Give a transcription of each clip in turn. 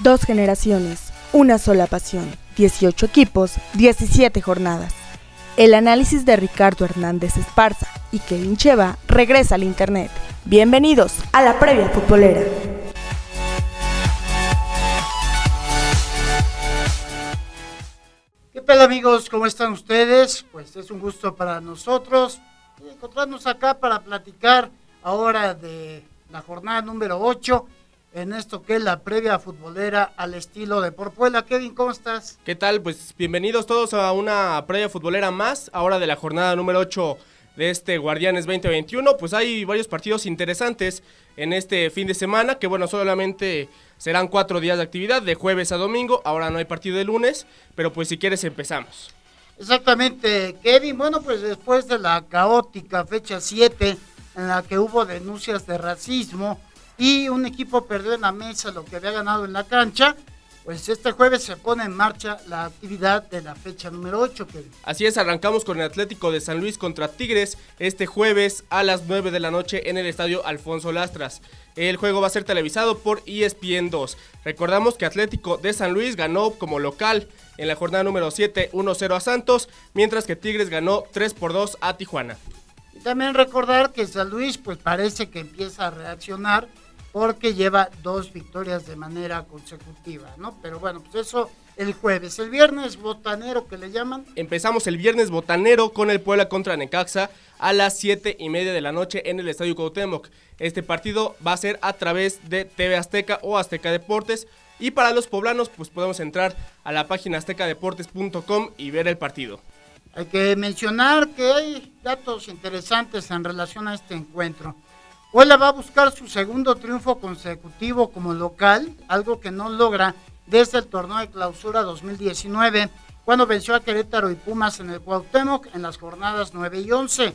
Dos generaciones, una sola pasión, 18 equipos, 17 jornadas. El análisis de Ricardo Hernández Esparza y Kevin Cheva regresa al Internet. Bienvenidos a la previa futbolera. ¿Qué tal amigos? ¿Cómo están ustedes? Pues es un gusto para nosotros encontrarnos acá para platicar ahora de la jornada número 8 en esto que es la previa futbolera al estilo de Porpuela. Kevin, ¿cómo estás? ¿Qué tal? Pues bienvenidos todos a una previa futbolera más, ahora de la jornada número 8 de este Guardianes 2021. Pues hay varios partidos interesantes en este fin de semana, que bueno, solamente serán cuatro días de actividad, de jueves a domingo, ahora no hay partido de lunes, pero pues si quieres empezamos. Exactamente, Kevin. Bueno, pues después de la caótica fecha 7, en la que hubo denuncias de racismo, y un equipo perdió en la mesa lo que había ganado en la cancha, pues este jueves se pone en marcha la actividad de la fecha número 8. Así es, arrancamos con el Atlético de San Luis contra Tigres este jueves a las 9 de la noche en el estadio Alfonso Lastras. El juego va a ser televisado por ESPN 2. Recordamos que Atlético de San Luis ganó como local en la jornada número 7 1-0 a Santos, mientras que Tigres ganó 3 por 2 a Tijuana. Y también recordar que San Luis pues parece que empieza a reaccionar porque lleva dos victorias de manera consecutiva, ¿no? Pero bueno, pues eso el jueves. El viernes botanero que le llaman. Empezamos el viernes botanero con el Puebla contra Necaxa a las 7 y media de la noche en el Estadio Cuauhtémoc. Este partido va a ser a través de TV Azteca o Azteca Deportes. Y para los poblanos, pues podemos entrar a la página aztecadeportes.com y ver el partido. Hay que mencionar que hay datos interesantes en relación a este encuentro. Puebla va a buscar su segundo triunfo consecutivo como local, algo que no logra desde el torneo de clausura 2019, cuando venció a Querétaro y Pumas en el Cuauhtémoc en las jornadas 9 y 11.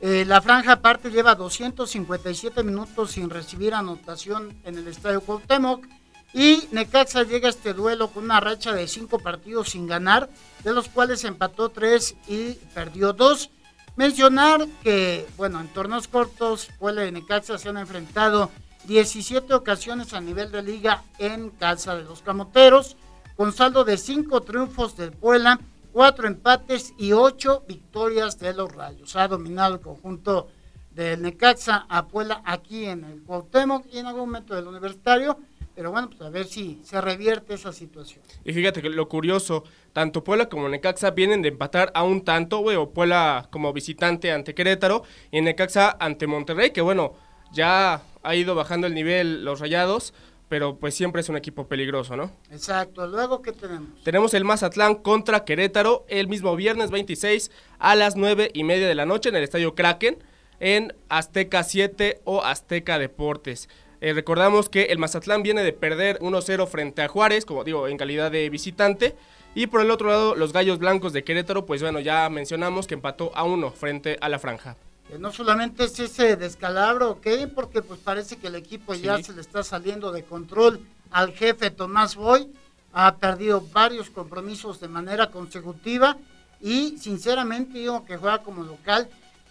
Eh, la franja aparte lleva 257 minutos sin recibir anotación en el Estadio Cuauhtémoc y Necaxa llega a este duelo con una racha de cinco partidos sin ganar, de los cuales empató tres y perdió dos. Mencionar que, bueno, en torneos cortos, Puebla y Necaxa se han enfrentado 17 ocasiones a nivel de liga en casa de los Camoteros, con saldo de 5 triunfos del Puebla, 4 empates y 8 victorias de los Rayos. Ha dominado el conjunto del Necaxa a Puebla aquí en el Cuauhtémoc y en algún momento del Universitario pero bueno, pues a ver si se revierte esa situación. Y fíjate que lo curioso, tanto Puebla como Necaxa vienen de empatar a un tanto, güey, o Puebla como visitante ante Querétaro y Necaxa ante Monterrey, que bueno, ya ha ido bajando el nivel los rayados, pero pues siempre es un equipo peligroso, ¿no? Exacto. Luego, ¿qué tenemos? Tenemos el Mazatlán contra Querétaro el mismo viernes 26 a las 9 y media de la noche en el Estadio Kraken en Azteca 7 o Azteca Deportes. Eh, recordamos que el Mazatlán viene de perder 1-0 frente a Juárez, como digo, en calidad de visitante. Y por el otro lado, los Gallos Blancos de Querétaro, pues bueno, ya mencionamos que empató a 1 frente a la franja. no solamente es ese descalabro, ¿ok? Porque pues parece que el equipo ya se le está saliendo de control al jefe Tomás Boy. Ha perdido varios compromisos de manera consecutiva y sinceramente yo que juega como local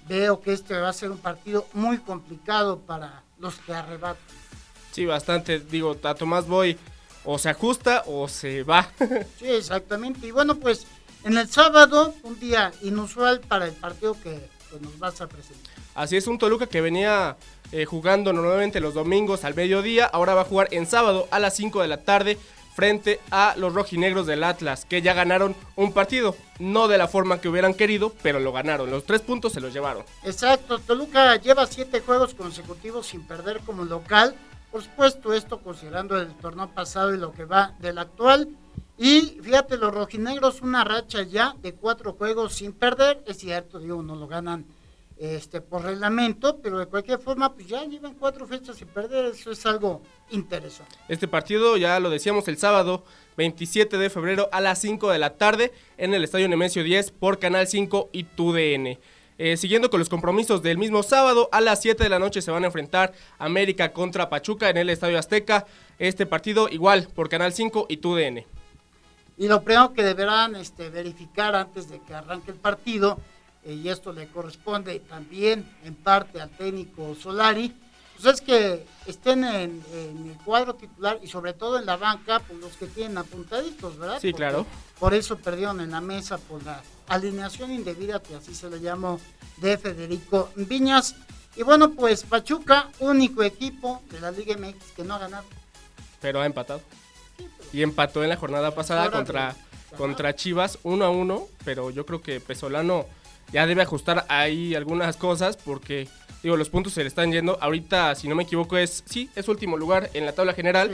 veo que este va a ser un partido muy complicado para los que arrebatan. Sí, bastante. Digo, a Tomás Boy o se ajusta o se va. sí, exactamente. Y bueno, pues en el sábado, un día inusual para el partido que nos vas a presentar. Así es, un Toluca que venía eh, jugando normalmente los domingos al mediodía, ahora va a jugar en sábado a las 5 de la tarde frente a los rojinegros del Atlas, que ya ganaron un partido. No de la forma que hubieran querido, pero lo ganaron. Los tres puntos se los llevaron. Exacto, Toluca lleva siete juegos consecutivos sin perder como local. Por supuesto, esto considerando el torneo pasado y lo que va del actual. Y fíjate, los rojinegros, una racha ya de cuatro juegos sin perder. Es cierto, digo, no lo ganan este, por reglamento, pero de cualquier forma, pues ya llevan cuatro fechas sin perder. Eso es algo interesante. Este partido, ya lo decíamos el sábado 27 de febrero a las 5 de la tarde en el Estadio Nemesio 10 por Canal 5 y TUDN. Eh, siguiendo con los compromisos del mismo sábado, a las 7 de la noche se van a enfrentar América contra Pachuca en el Estadio Azteca. Este partido igual por Canal 5 y TUDN. Y lo primero que deberán este, verificar antes de que arranque el partido, y esto le corresponde también en parte al técnico Solari, pues es que estén en, el cuadro titular y sobre todo en la banca, pues los que tienen apuntaditos, ¿verdad? Sí, claro. Por eso perdieron en la mesa por la alineación indebida, que así se le llamó, de Federico Viñas. Y bueno, pues Pachuca, único equipo de la Liga MX que no ha ganado. Pero ha empatado. Y empató en la jornada pasada contra, contra Chivas 1 a 1, pero yo creo que Pesolano ya debe ajustar ahí algunas cosas porque digo, los puntos se le están yendo. Ahorita, si no me equivoco, es sí, es último lugar en la tabla general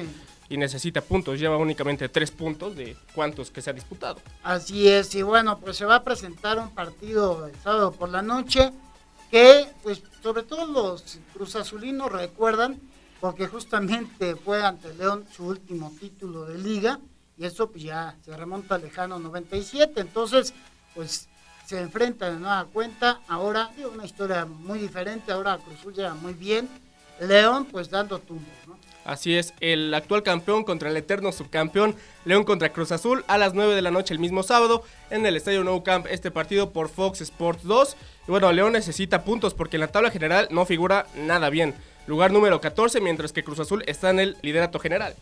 y necesita puntos. Lleva únicamente tres puntos de cuántos que se ha disputado. Así es, y bueno, pues se va a presentar un partido el sábado por la noche que, pues, sobre todo los cruzazulinos recuerdan, porque justamente fue ante León su último título de liga y eso pues ya se remonta al lejano 97. Entonces, pues se enfrenta de nueva cuenta. Ahora, digo, una historia muy diferente. Ahora Cruzul llega muy bien. León, pues dando tumbos, ¿no? Así es, el actual campeón contra el eterno subcampeón, León contra Cruz Azul, a las 9 de la noche el mismo sábado, en el Estadio Nou Camp, este partido por Fox Sports 2. Y bueno, León necesita puntos porque en la tabla general no figura nada bien. Lugar número 14, mientras que Cruz Azul está en el liderato general.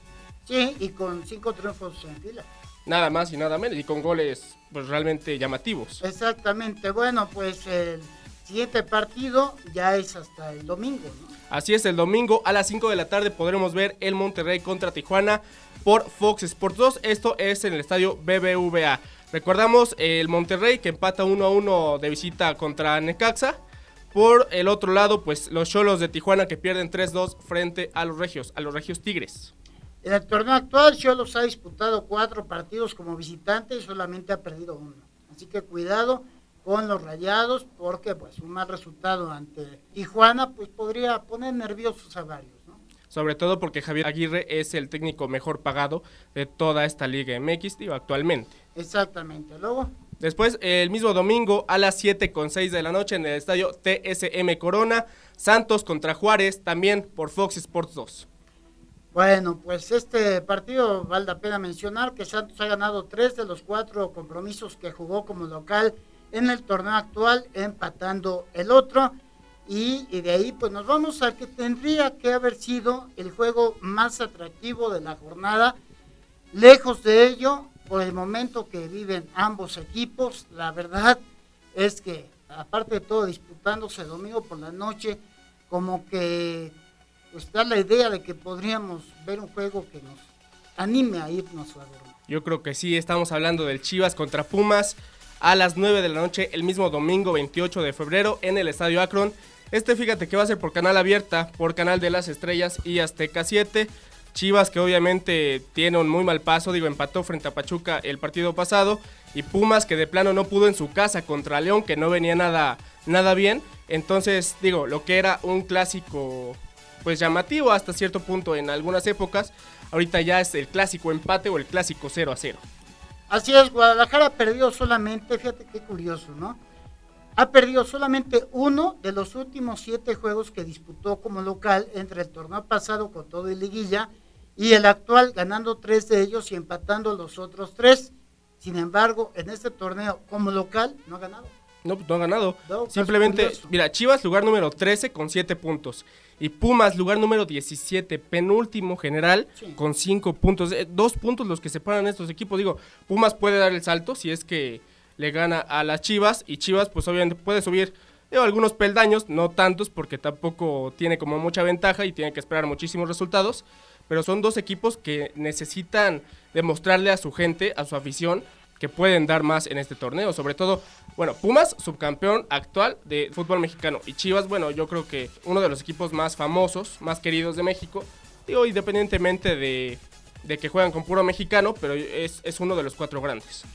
Sí, y con cinco triunfos en fila. Nada más y nada menos, y con goles pues realmente llamativos. Exactamente, bueno, pues el siguiente partido ya es hasta el domingo, ¿no? Así es, el domingo a las 5 de la tarde podremos ver el Monterrey contra Tijuana por Fox Sports 2. Esto es en el estadio BBVA. Recordamos el Monterrey que empata 1 a 1 de visita contra Necaxa. Por el otro lado, pues los Cholos de Tijuana que pierden 3-2 frente a los Regios, a los Regios Tigres. En el torneo actual, Cholos ha disputado cuatro partidos como visitante y solamente ha perdido uno. Así que cuidado con los rayados, porque pues un mal resultado ante Tijuana pues podría poner nerviosos a varios. ¿no? Sobre todo porque Javier Aguirre es el técnico mejor pagado de toda esta Liga MX, digo, actualmente. Exactamente, luego. Después, el mismo domingo a las 7 con 6 de la noche en el estadio TSM Corona, Santos contra Juárez, también por Fox Sports 2. Bueno, pues este partido vale la pena mencionar que Santos ha ganado tres de los cuatro compromisos que jugó como local en el torneo actual, empatando el otro. Y, de ahí pues nos vamos al que tendría que haber sido el juego más atractivo de la jornada. Lejos de ello, por el momento que viven ambos equipos, la verdad es que aparte de todo disputándose domingo por la noche, como que pues da la idea de que podríamos ver un juego que nos anime a irnos a dormir. Yo creo que sí, estamos hablando del Chivas contra Pumas a las 9 de la noche el mismo domingo 28 de febrero en el Estadio Akron. Este fíjate que va a ser por canal abierta, por canal de las estrellas y Azteca 7. Chivas que obviamente tiene un muy mal paso, digo, empató frente a Pachuca el partido pasado y Pumas que de plano no pudo en su casa contra León que no venía nada nada bien. Entonces, digo, lo que era un clásico pues llamativo hasta cierto punto en algunas épocas. Ahorita ya es el clásico empate o el clásico 0 a 0. Así es, Guadalajara ha perdido solamente, fíjate qué curioso, ¿no? Ha perdido solamente uno de los últimos siete juegos que disputó como local entre el torneo pasado con todo y liguilla y el actual ganando tres de ellos y empatando los otros tres. Sin embargo, en este torneo como local no ha ganado. No, no ha ganado. Simplemente, mira, Chivas lugar número 13 con 7 puntos. Y Pumas lugar número 17, penúltimo general con 5 puntos. Eh, dos puntos los que separan estos equipos. Digo, Pumas puede dar el salto si es que le gana a las Chivas. Y Chivas pues obviamente puede subir digo, algunos peldaños, no tantos porque tampoco tiene como mucha ventaja y tiene que esperar muchísimos resultados. Pero son dos equipos que necesitan demostrarle a su gente, a su afición, que pueden dar más en este torneo. Sobre todo, bueno, Pumas, subcampeón actual de fútbol mexicano. Y Chivas, bueno, yo creo que uno de los equipos más famosos, más queridos de México. Digo, independientemente de, que juegan con puro mexicano, pero es, uno de los cuatro grandes.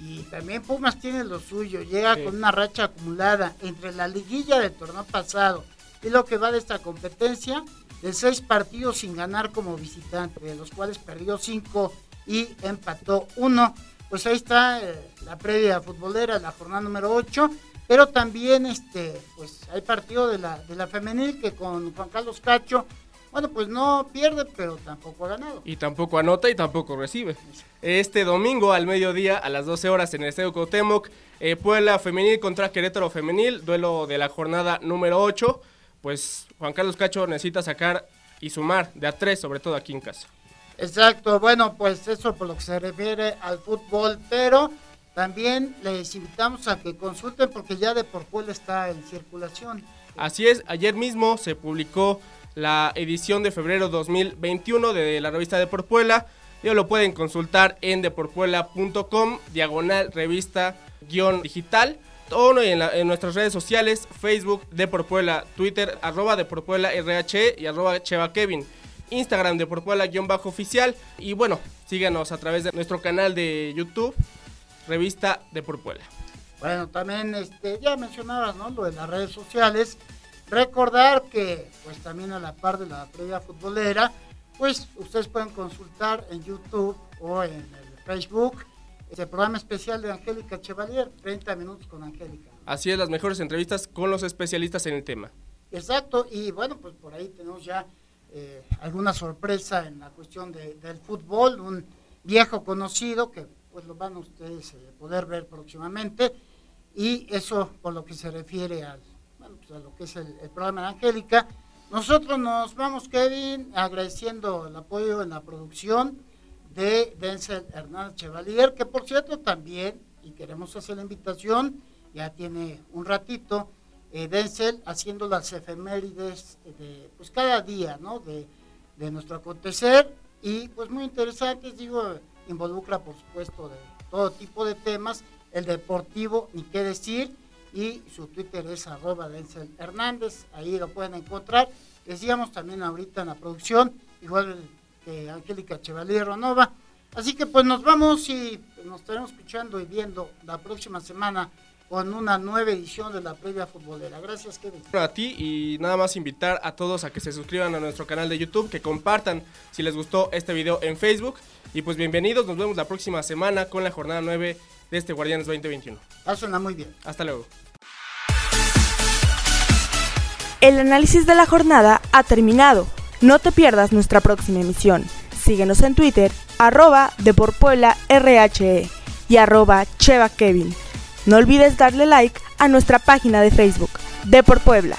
Y también Pumas tiene lo suyo, llega con una racha acumulada entre la liguilla del torneo pasado y lo que va de esta competencia, de seis partidos sin ganar como visitante, de los cuales perdió cinco y empató uno pues ahí está eh, la previa futbolera, la jornada número 8, pero también este, pues hay partido de la, de la femenil que con Juan Carlos Cacho, bueno, pues no pierde, pero tampoco ha ganado. Y tampoco anota y tampoco recibe. Este domingo al mediodía a las 12 horas en el Estadio Cotemoc, eh, Puebla femenil contra Querétaro femenil, duelo de la jornada número 8. pues Juan Carlos Cacho necesita sacar y sumar de a tres, sobre todo aquí en casa. Exacto, bueno, pues eso por lo que se refiere al fútbol, pero también les invitamos a que consulten porque ya de por cuál está en circulación. Así es, ayer mismo se publicó la edición de febrero 2021 de la revista de Porpuela. Ellos lo pueden consultar en deporpuela.com, diagonal revista guion digital. O en, en, nuestras redes sociales, Facebook de Porpuela, Twitter arroba de Porpuela RH y arroba Cheva Kevin. Instagram de Porpuela-oficial. Y bueno, síganos a través de nuestro canal de YouTube, Revista de Porpuela. Bueno, también este, ya mencionabas, ¿no? Lo de las redes sociales. Recordar que, pues también a la par de la previa futbolera, pues ustedes pueden consultar en YouTube o en el Facebook el programa especial de Angélica Chevalier, 30 minutos con Angélica. Así es, las mejores entrevistas con los especialistas en el tema. Exacto, y bueno, pues por ahí tenemos ya eh, alguna sorpresa en la cuestión del fútbol, un viejo conocido que pues lo van ustedes a eh, poder ver próximamente, y eso por lo que se refiere al, pues a lo que es el, el programa de Angélica. Nosotros nos vamos, Kevin, agradeciendo el apoyo en la producción de Denzel Hernández Chevalier, que por cierto también, y queremos hacer la invitación, ya tiene un ratito, eh, Denzel haciendo las efemérides de, pues cada día, ¿no? De, de nuestro acontecer, y pues muy interesantes, digo, involucra por supuesto de todo tipo de temas, el deportivo, ni qué decir, y su Twitter es arroba Denzel Hernández, ahí lo pueden encontrar. Decíamos también ahorita en la producción, igual que Angélica Chevalier Ronova. Así que pues nos vamos y nos estaremos escuchando y viendo la próxima semana con una nueva edición de la previa futbolera. Gracias, Kevin. A ti y nada más invitar a todos a que se suscriban a nuestro canal de YouTube, que compartan si les gustó este video en Facebook. Y pues bienvenidos, nos vemos la próxima semana con la jornada 9 de este Guardianes 2021. Ah, suena muy bien. Hasta luego. El análisis de la jornada ha terminado. No te pierdas nuestra próxima emisión. Síguenos en Twitter, arroba RHE y arroba Cheva Kevin. No olvides darle like a nuestra página de Facebook, De Por Puebla.